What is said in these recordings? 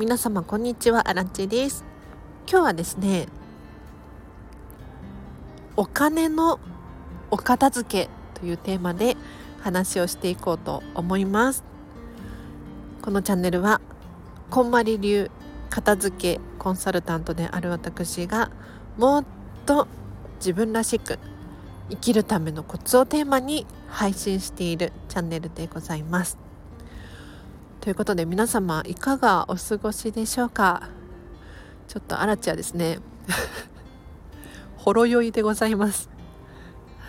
皆様こんにちは。アランチです。今日はですねお金のお片付けというテーマで話をしていこうと思います。このチャンネルはこんまり流片付けコンサルタントである私がもっと自分らしく生きるためのコツをテーマに配信しているチャンネルでございます。ということで皆様いかがお過ごしでしょうか？ちょっとアラチはですね。ほろ酔いでございます。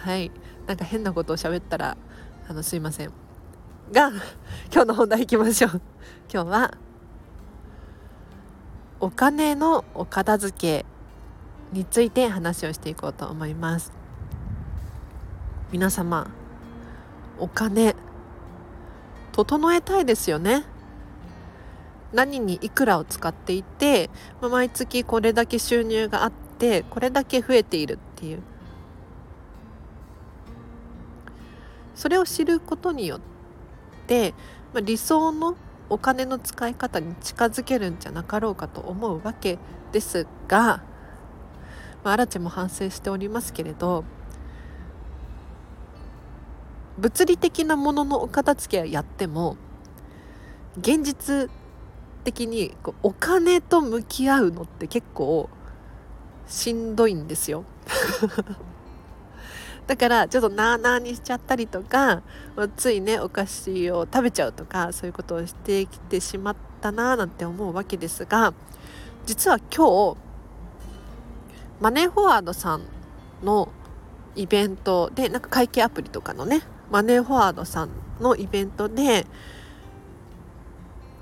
はい。なんか変なことを喋ったらあのすいません。が今日の本題いきましょう。今日はお金のお片付けについて話をしていこうと思います。皆様お金整えたいですよね。何にいくらを使っていて、毎月これだけ収入があってこれだけ増えているっていう。それを知ることによって、理想のお金の使い方に近づけるんじゃなかろうかと思うわけですが、まあ、アラチェも反省しておりますけれど物理的なもののお片付けはやっても現実的にこうお金と向き合うのって結構しんどいんですよ。だからちょっとなあなあにしちゃったりとかついねお菓子を食べちゃうとかそういうことをしてきてしまったなあなんて思うわけですが実は今日マネーフォワードさんのイベントでなんか会計アプリとかのねマネーフォワードさんのイベントで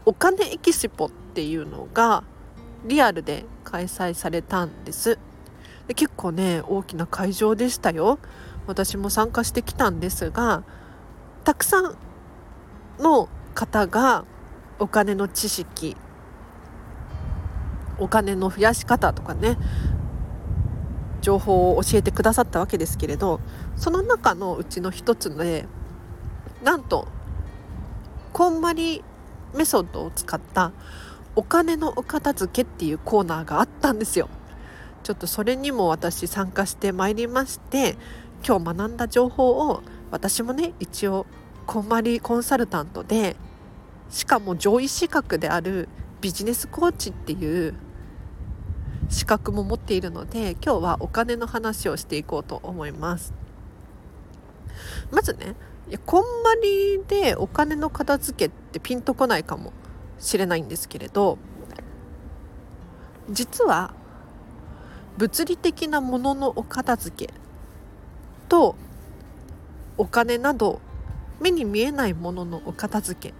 お金エキシポっていうのがリアルで開催されたんです。で結構ね大きな会場でしたよ。私も参加してきたんですがたくさんの方がお金の知識お金の増やし方とかね情報を教えてくださったわけですけれどその中のうちの一つでなんとこんまりメソッドを使ったお金のお片付けっていうコーナーがあったんですよ。ちょっとそれにも私参加してまいりまして今日学んだ情報を私もね一応こんまりコンサルタントでしかも上位資格であるビジネスコーチっていう資格も持っているので今日はお金の話をしていこうと思います。まずねいやこんまりでお金の片付けってピンとこないかもしれないんですけれど実は物理的なもののお片付けとお金など目に見えないもののお片付け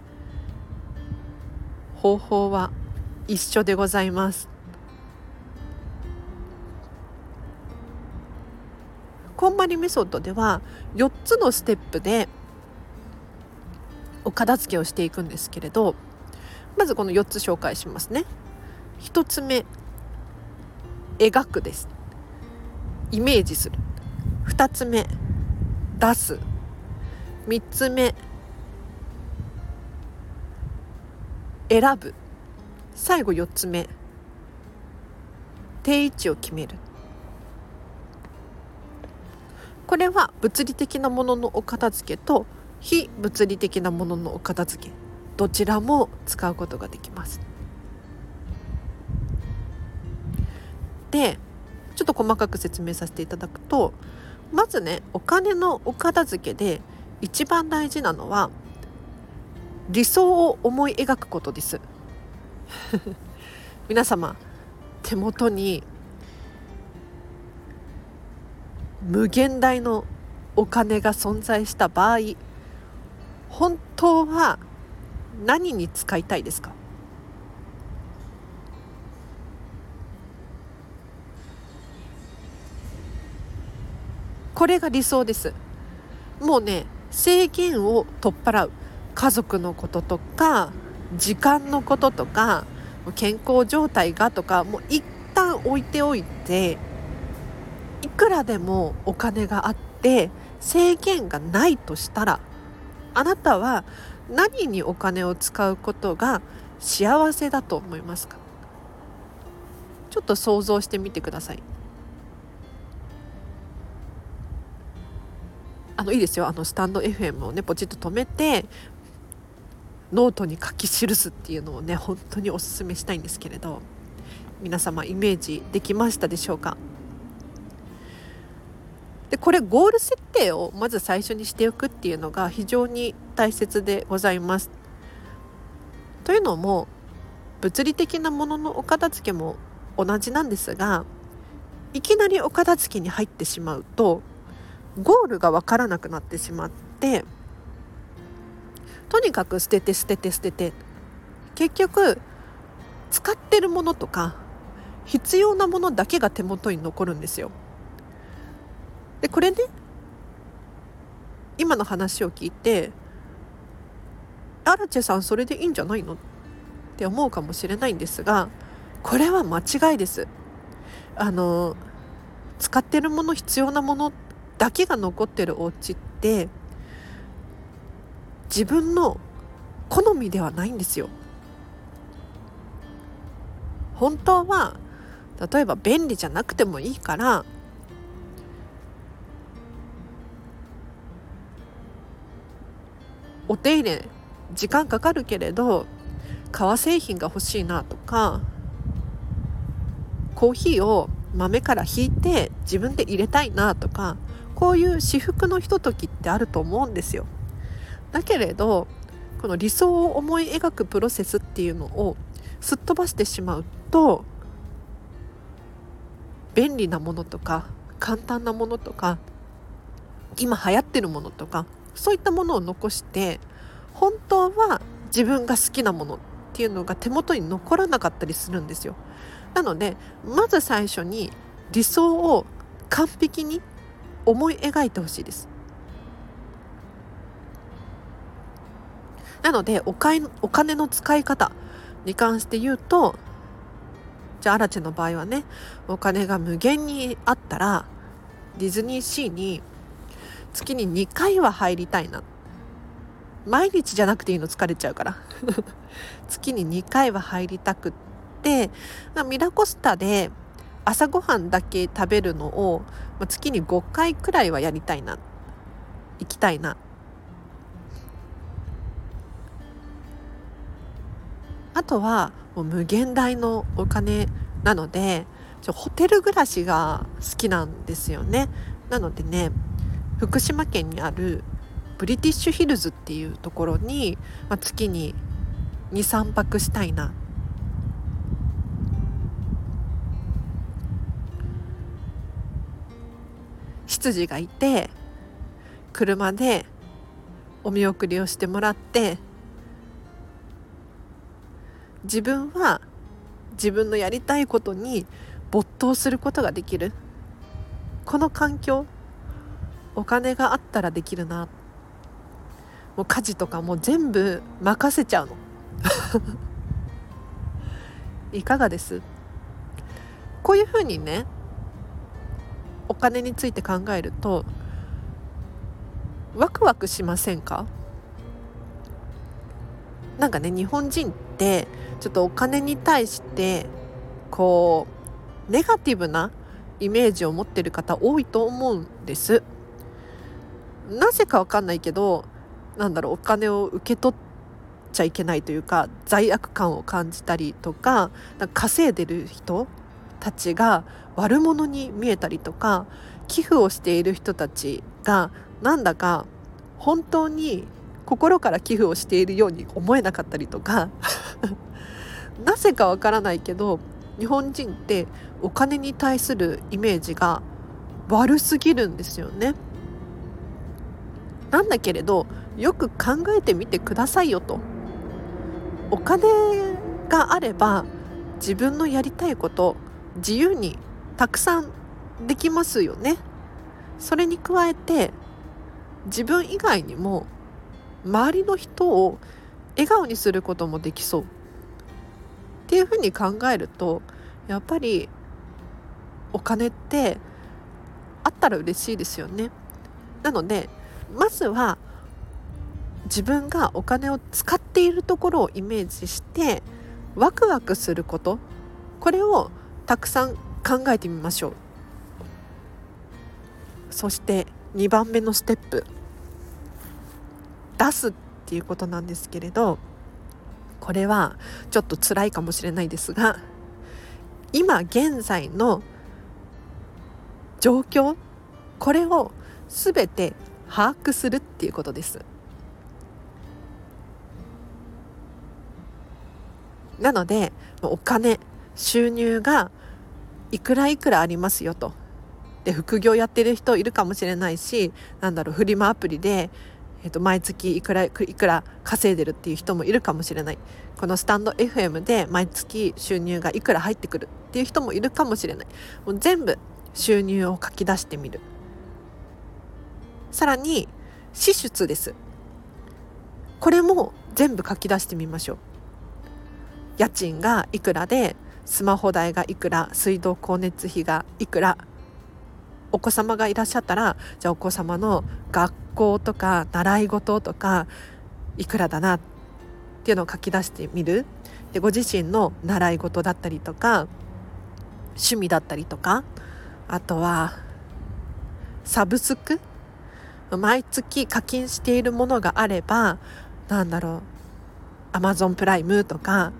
方法は一緒でございます。んまりメソッドでは4つのステップでお片付けをしていくんですけれどまずこの4つ紹介しますね。1つ目描くです。イメージする。2つ目出す。3つ目選ぶ。最後4つ目定位置を決める。これは物理的なもののお片付けと非物理的なもののお片付けどちらも使うことができます。でちょっと細かく説明させていただくとまずねお金のお片付けで一番大事なのは理想を思い描くことです 皆様手元に無限大のお金が存在した場合本当は何に使いたいですか？これが理想です。もうね制限を取っ払う。家族のこととか時間のこととか健康状態がとかもう一旦置いておいていくらでもお金があって制限がないとしたらあなたは何にお金を使うことが幸せだと思いますか？ちょっと想像してみてください。あのいいですよ。あのスタンド FM をねポチッと止めてノートに書き記すっていうのをね本当におすすめしたいんですけれど皆様イメージできましたでしょうか？でこれゴール設定をまず最初にしておくっていうのが非常に大切でございます。というのも物理的なもののお片付けも同じなんですがいきなりお片付けに入ってしまうとゴールが分からなくなってしまってとにかく捨てて捨てて捨てて結局使ってるものとか必要なものだけが手元に残るんですよ。でこれね今の話を聞いて「アラチェさんそれでいいんじゃないの?」って思うかもしれないんですがこれは間違いです。あの使ってるもの必要なものだけが残ってるお家って自分の好みではないんですよ。本当は例えば便利じゃなくてもいいからお手入れ時間かかるけれど革製品が欲しいなとかコーヒーを豆からひいて自分で入れたいなとかこういう至福のひとときってあると思うんですよ。だけれどこの理想を思い描くプロセスっていうのをすっ飛ばしてしまうと便利なものとか簡単なものとか今流行ってるものとかそういったものを残して本当は自分が好きなものっていうのが手元に残らなかったりするんですよ。なのでまず最初に理想を完璧に思い描いてほしいです。なのでお金お金の使い方に関して言うとじゃあアラチェの場合はねお金が無限にあったらディズニーシーに月に2回は入りたいな。毎日じゃなくていいの疲れちゃうから。月に2回は入りたくってミラコスタで朝ごはんだけ食べるのを月に5回くらいはやりたいな。行きたいな。あとはもう無限大のお金なのでちょホテル暮らしが好きなんですよね。なのでね福島県にあるブリティッシュヒルズっていうところに、まあ、月に23泊したいな。執事がいて車でお見送りをしてもらって自分は自分のやりたいことに没頭することができる。この環境お金があったらできるな。もう家事とかも全部任せちゃうの。いかがです？こういうふうにねお金について考えるとワクワクしませんか？なんかね日本人ってちょっとお金に対してこうネガティブなイメージを持ってる方多いと思うんです。なぜかわかんないけどなんだろうお金を受け取っちゃいけないというか罪悪感を感じたりとか稼いでる人たちが悪者に見えたりとか寄付をしている人たちがなんだか本当に心から寄付をしているように思えなかったりとか なぜかわからないけど日本人ってお金に対するイメージが悪すぎるんですよね。なんだけれどよく考えてみてくださいよと。お金があれば自分のやりたいこと自由にたくさんできますよね。それに加えて自分以外にも周りの人を笑顔にすることもできそうっていうふうに考えるとやっぱりお金ってあったら嬉しいですよね。なのでまずは自分がお金を使っているところをイメージしてワクワクすること。これをたくさん考えてみましょう。そして2番目のステップ。出すっていうことなんですけれどこれはちょっと辛いかもしれないですが今現在の状況これを全て把握するっていうことです。なのでお金収入がいくらいくらありますよと。で副業やってる人いるかもしれないしなんだろうフリマアプリで、えー、と毎月いくらいくら稼いでるっていう人もいるかもしれない。このスタンド FM で毎月収入がいくら入ってくるっていう人もいるかもしれない。もう全部収入を書き出してみる。さらに支出です。これも全部書き出してみましょう。家賃がいくらでスマホ代がいくら水道光熱費がいくらお子様がいらっしゃったらじゃあお子様の学校とか習い事とかいくらだなっていうのを書き出してみる。でご自身の習い事だったりとか趣味だったりとかあとはサブスク毎月課金しているものがあればなんだろうアマゾンプライムとか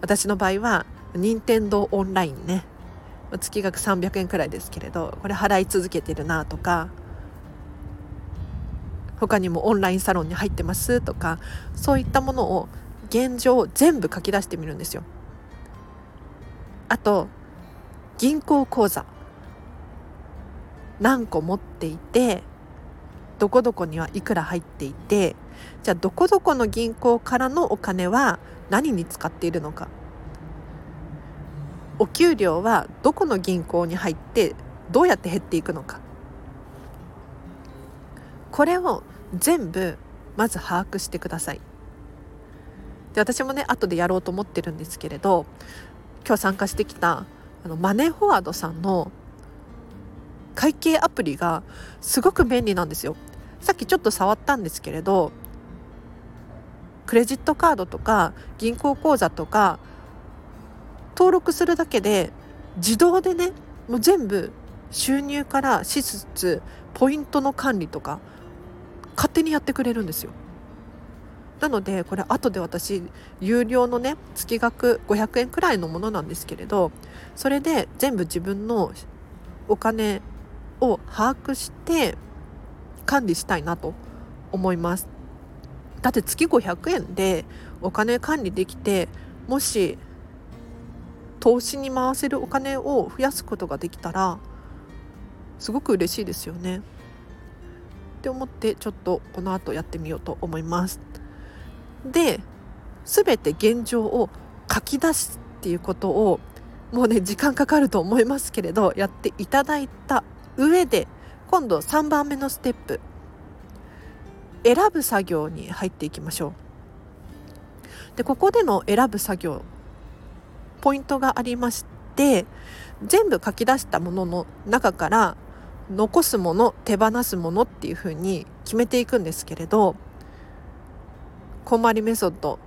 私の場合は任天堂オンラインね月額300円くらいですけれどこれ払い続けてるなとか他にもオンラインサロンに入ってますとかそういったものを現状全部書き出してみるんですよ。あと銀行口座何個持っていてどこどこにはいくら入っていてじゃあどこどこの銀行からのお金は何に使っているのか。お給料はどこの銀行に入ってどうやって減っていくのか。これを全部まず把握してください。で私もね後でやろうと思ってるんですけれど今日参加してきたあのマネーフォワードさんの会計アプリがすごく便利なんですよさっきちょっと触ったんですけれどクレジットカードとか銀行口座とか登録するだけで自動でねもう全部収入から支出ポイントの管理とか勝手にやってくれるんですよ。なのでこれ後で私有料のね月額500円くらいのものなんですけれどそれで全部自分のお金を把握して管理したいなと思います。だって月500円でお金管理できてもし投資に回せるお金を増やすことができたらすごく嬉しいですよね。って思ってちょっとこの後やってみようと思います。で全て現状を書き出すっていうことをもうね時間かかると思いますけれどやっていただいた上で今度3番目のステップ選ぶ作業に入っていきましょう。でここでの選ぶ作業ポイントがありまして全部書き出したものの中から残すもの手放すものっていうふうに決めていくんですけれどこまりメソッド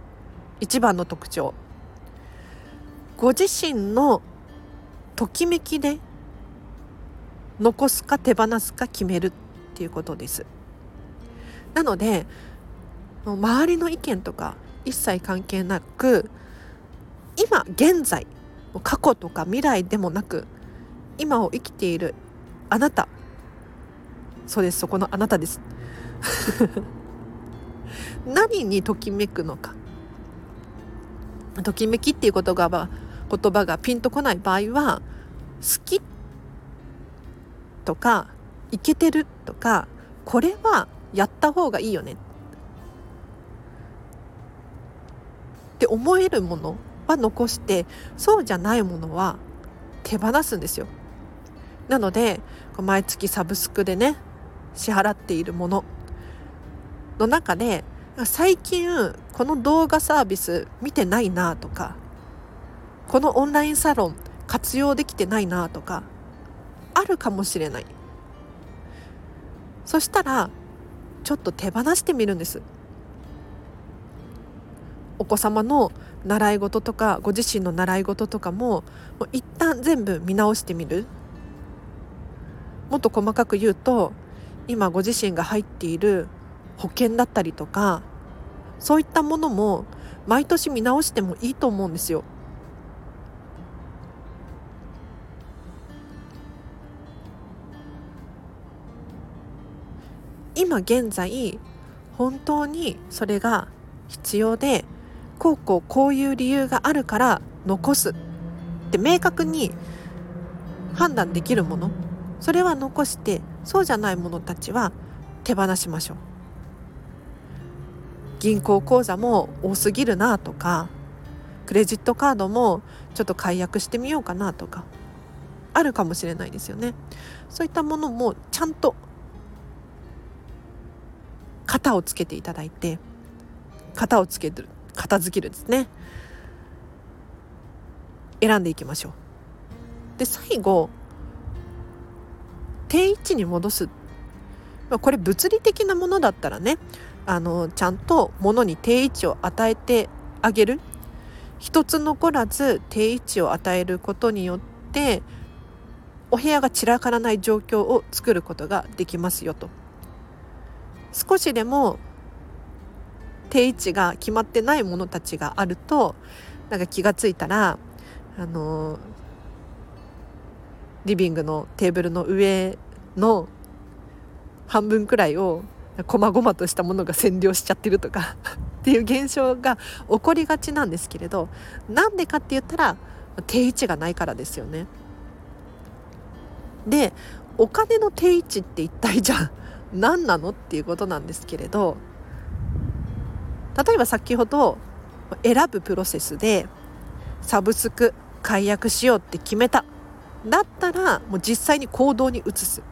一番の特徴。ご自身のときめきで残すか手放すか決めるっていうことです。なので周りの意見とか一切関係なく今現在過去とか未来でもなく今を生きているあなた。そうです。そこのあなたです。何にときめくのか。ときめきっていう言葉が言葉がピンとこない場合は好きっとかいけてるとかこれはやった方がいいよね。って思えるものは残してそうじゃないものは手放すんですよ。なので毎月サブスクでね支払っているものの中で最近この動画サービス見てないなとかこのオンラインサロン活用できてないなとかあるかもしれない。そしたらちょっと手放してみるんです。お子様の習い事とかご自身の習い事とかももう一旦全部見直してみる。もっと細かく言うと今ご自身が入っている保険だったりとかそういったものも毎年見直してもいいと思うんですよ。今現在本当にそれが必要でこうこうこういう理由があるから残す。って明確に判断できるもの。それは残してそうじゃないものたちは手放しましょう。銀行口座も多すぎるなとかクレジットカードもちょっと解約してみようかなとかあるかもしれないですよね。そういったものもちゃんと型をつけていただいて型をつける片付けるですね。選んでいきましょう。で最後定位置に戻す。これ物理的なものだったらねあのちゃんと物に定位置を与えてあげる。一つ残らず定位置を与えることによってお部屋が散らからない状況を作ることができますよと。少しでも定位置が決まってないものたちがあるとなんか気が付いたらあのリビングのテーブルの上の半分くらいを細々としたものが占領しちゃってるとか っていう現象が起こりがちなんですけれどなんでかって言ったら定位置がないからですよね。でお金の定位置って一体じゃあ何なのっていうことなんですけれど例えば先ほど選ぶプロセスでサブスク解約しようって決めた。だったらもう実際に行動に移す。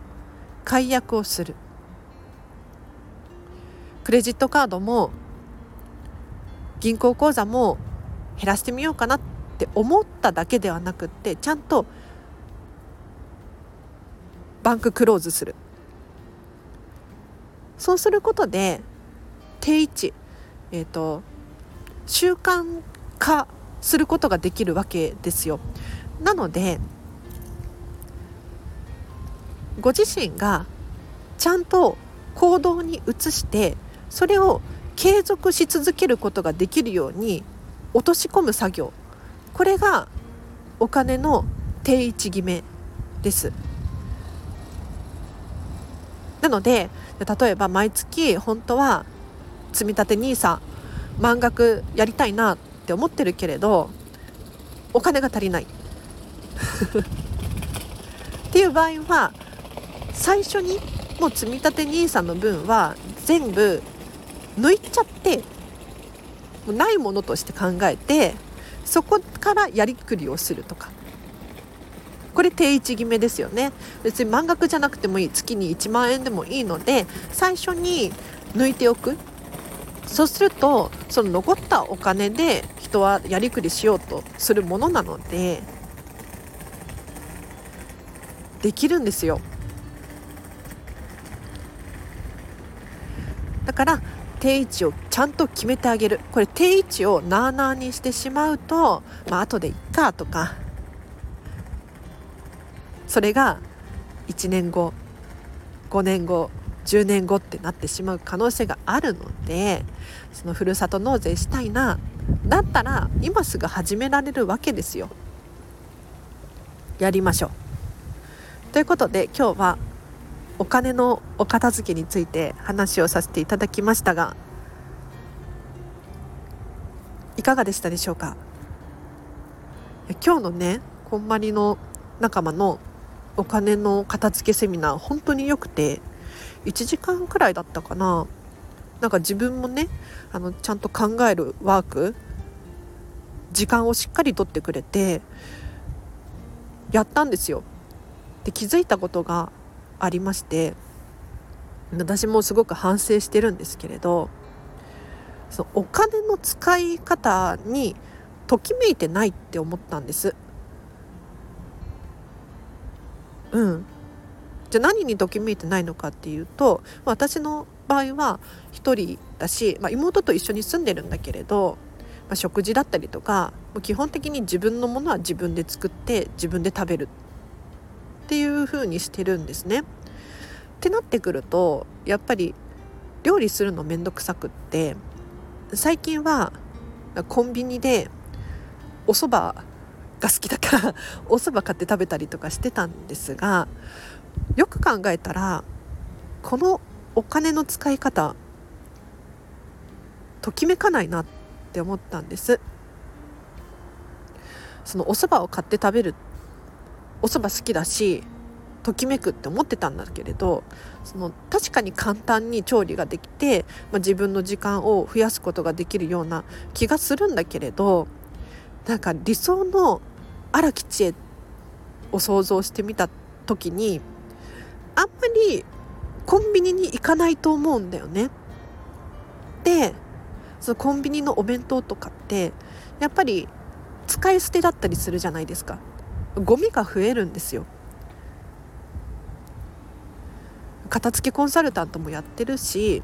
解約をする。クレジットカードも銀行口座も減らしてみようかなって思っただけではなくってちゃんとバンククローズする。そうすることで定位置えーと、習慣化することができるわけですよ。なのでご自身がちゃんと行動に移してそれを継続し続けることができるように落とし込む作業これがお金の定位置決めですなので例えば毎月本当は積み立て NISA 満額やりたいなって思ってるけれどお金が足りない。っていう場合は最初にもう積み立て NISA の分は全部抜いちゃってもうないものとして考えてそこからやりくりをするとか。これ定位置決めですよね。別に満額じゃなくてもいい。月に1万円でもいいので最初に抜いておく。そうするとその残ったお金で人はやりくりしようとするものなのでできるんですよ。だから定位置をちゃんと決めてあげる。これ定位置をなあなあにしてしまうとまあ後でいっかとか。それが1年後5年後10年後ってなってしまう可能性があるのでそのふるさと納税したいなだったら今すぐ始められるわけですよ。やりましょう。ということで今日はお金のお片付けについて話をさせていただきましたがいかがでしたでしょうか？今日のねこんまりの仲間のお金の片付けセミナー本当に良くて1時間くらいだったかななんか自分もねあのちゃんと考えるワーク時間をしっかりとってくれてやったんですよ。で気づいたことがありまして私もすごく反省してるんですけれどそのお金の使い方にときめいてないって思ったんです。うんじゃあ何にときめいてないのかっていうと私の場合は1人だし、まあ、妹と一緒に住んでるんだけれど、まあ、食事だったりとかもう基本的に自分のものは自分で作って自分で食べるっていう風にしてるんですね。ってなってくるとやっぱり料理するの面倒くさくって最近はコンビニでお蕎麦が好きだから お蕎麦買って食べたりとかしてたんですがよく考えたらこのお金の使い方ときめかないなって思ったんです。そのお蕎麦を買って食べるお蕎麦好きだしときめくって思ってたんだけれどその確かに簡単に調理ができて、まあ、自分の時間を増やすことができるような気がするんだけれどなんか理想の荒木知恵を想像してみた時にあんまりコンビニに行かないと思うんだよね。でそのコンビニのお弁当とかってやっぱり使い捨てだったりするじゃないですかゴミが増えるんですよ片付けコンサルタントもやってるし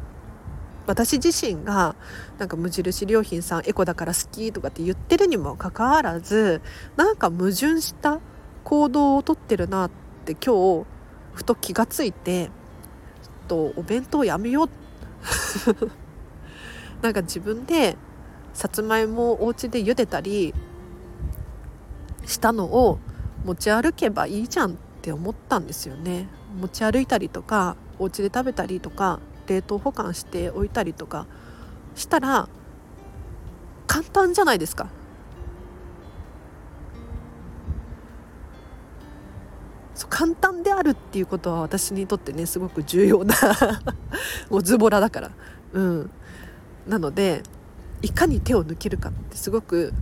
私自身がなんか無印良品さんエコだから好きとかって言ってるにもかかわらずなんか矛盾した行動をとってるなって今日ふと気がついてちょっとお弁当やめよう。なんか自分でさつまいもをお家で茹でたりしたのを持ち歩けばいいじゃんって思ったんですよね。持ち歩いたりとかお家で食べたりとか冷凍保管しておいたりとかしたら簡単じゃないですか。簡単であるっていうことは私にとってねすごく重要な もうズボラだから。うん。なのでいかに手を抜けるかってすごく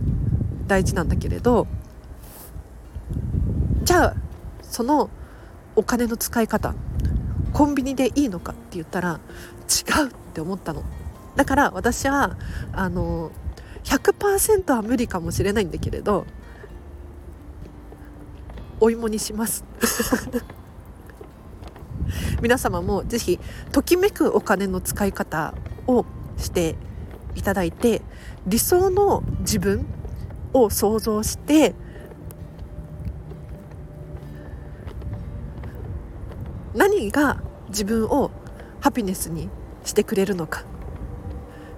大事なんだけれどじゃあそのお金の使い方コンビニでいいのかって言ったら違うって思ったの。だから私はあの100%は無理かもしれないんだけれどお芋にします。皆様もぜひときめくお金の使い方をしていただいて理想の自分を想像して何が自分をハピネスにしてくれるのか。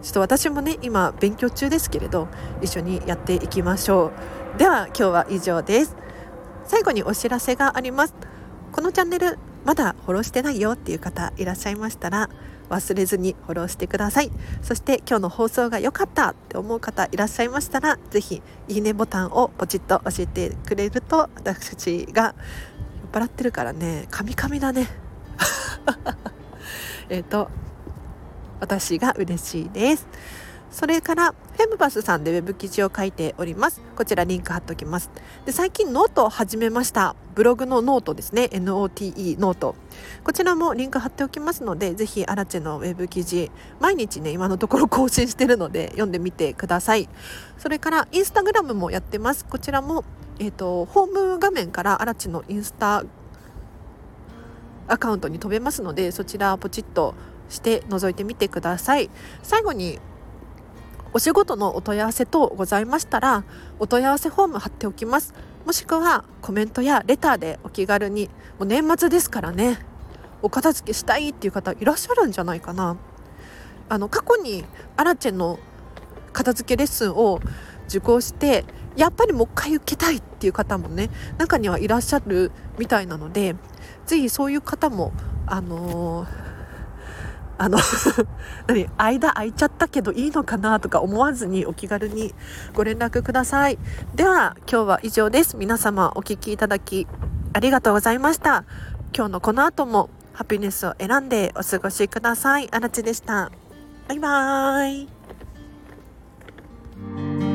ちょっと私もね今勉強中ですけれど一緒にやっていきましょう。では今日は以上です。最後にお知らせがあります。このチャンネルまだフォローしてないよっていう方いらっしゃいましたら忘れずにフォローしてください。そして今日の放送が良かったって思う方いらっしゃいましたら是非いいねボタンをポチッと教えてくれると私が酔っ払ってるからね。カミカミだね。えっと私が嬉しいです。それからフェムバスさんでウェブ記事を書いております。こちらリンク貼っておきます。で最近ノートを始めました。ブログのノートですね。NOTE ノート。こちらもリンク貼っておきますのでぜひアラチェのウェブ記事毎日ね今のところ更新してるので読んでみてください。それからインスタグラムもやってます。こちらもえっ、ー、とホーム画面からアラチェのインスタアカウントに飛べますのでそちらポチッとして覗いてみてください。最後にお仕事のお問い合わせ等ございましたらお問い合わせフォーム貼っておきます。もしくはコメントやレターでお気軽にもう年末ですからねお片付けしたいっていう方いらっしゃるんじゃないかな。あの過去にアラチェの片付けレッスンを受講してやっぱりもう一回受けたいっていう方もね中にはいらっしゃるみたいなのでぜひそういう方もあのーあの 何間空いちゃったけどいいのかなとか思わずにお気軽にご連絡ください。では今日は以上です。皆様お聴きいただきありがとうございました。今日のこの後もハピネスを選んでお過ごしください。あらちでした。バイバーイ。